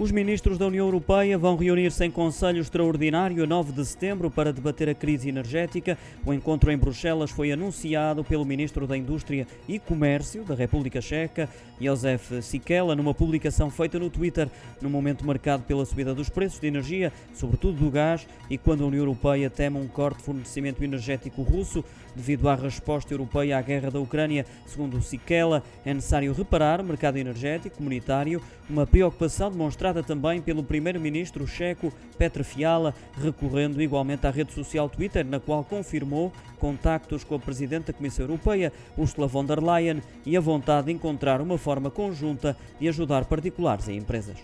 Os ministros da União Europeia vão reunir-se em Conselho Extraordinário a 9 de setembro para debater a crise energética. O encontro em Bruxelas foi anunciado pelo ministro da Indústria e Comércio da República Checa, Josef Sikela, numa publicação feita no Twitter, num momento marcado pela subida dos preços de energia, sobretudo do gás, e quando a União Europeia teme um corte de fornecimento energético russo devido à resposta europeia à guerra da Ucrânia. Segundo Sikela, é necessário reparar o mercado energético comunitário, uma preocupação demonstrada demonstrada também pelo primeiro-ministro checo Petr Fiala, recorrendo igualmente à rede social Twitter, na qual confirmou contactos com a presidente da Comissão Europeia, Ursula von der Leyen, e a vontade de encontrar uma forma conjunta de ajudar particulares e empresas.